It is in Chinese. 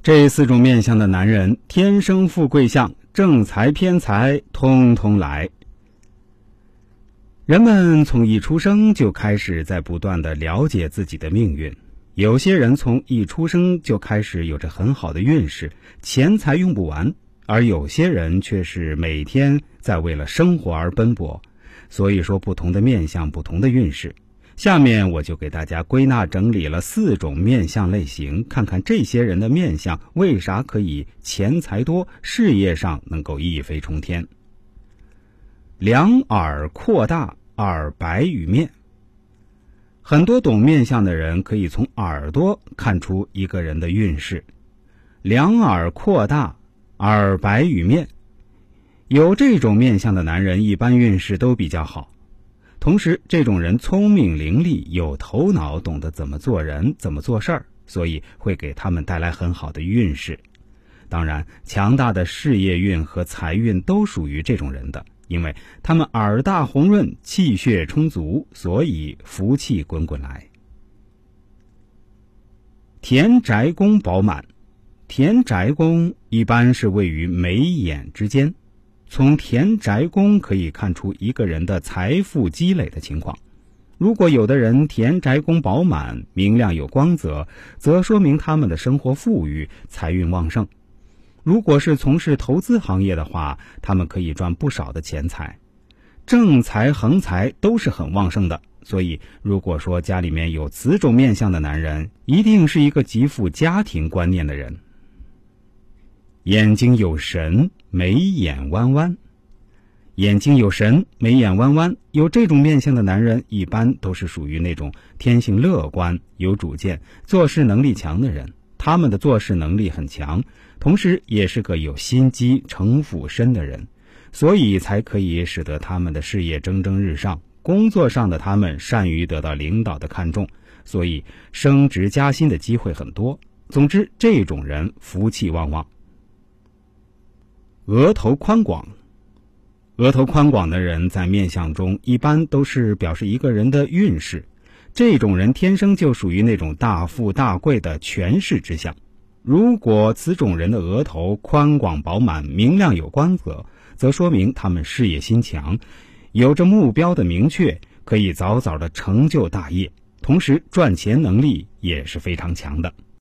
这四种面相的男人，天生富贵相，正财偏财通通来。人们从一出生就开始在不断的了解自己的命运。有些人从一出生就开始有着很好的运势，钱财用不完；而有些人却是每天在为了生活而奔波。所以说，不同的面相，不同的运势。下面我就给大家归纳整理了四种面相类型，看看这些人的面相为啥可以钱财多，事业上能够一飞冲天。两耳扩大，耳白与面。很多懂面相的人可以从耳朵看出一个人的运势。两耳扩大，耳白与面，有这种面相的男人，一般运势都比较好。同时，这种人聪明伶俐，有头脑，懂得怎么做人，怎么做事儿，所以会给他们带来很好的运势。当然，强大的事业运和财运都属于这种人的。因为他们耳大红润，气血充足，所以福气滚滚来。田宅宫饱满，田宅宫一般是位于眉眼之间。从田宅宫可以看出一个人的财富积累的情况。如果有的人田宅宫饱满、明亮有光泽，则说明他们的生活富裕、财运旺盛。如果是从事投资行业的话，他们可以赚不少的钱财，正财横财都是很旺盛的。所以，如果说家里面有此种面相的男人，一定是一个极富家庭观念的人。眼睛有神，眉眼弯弯，眼睛有神，眉眼弯弯，有这种面相的男人，一般都是属于那种天性乐观、有主见、做事能力强的人。他们的做事能力很强，同时也是个有心机、城府深的人，所以才可以使得他们的事业蒸蒸日上。工作上的他们善于得到领导的看重，所以升职加薪的机会很多。总之，这种人福气旺旺。额头宽广，额头宽广的人在面相中一般都是表示一个人的运势。这种人天生就属于那种大富大贵的权势之相。如果此种人的额头宽广饱满、明亮有光泽，则说明他们事业心强，有着目标的明确，可以早早的成就大业，同时赚钱能力也是非常强的。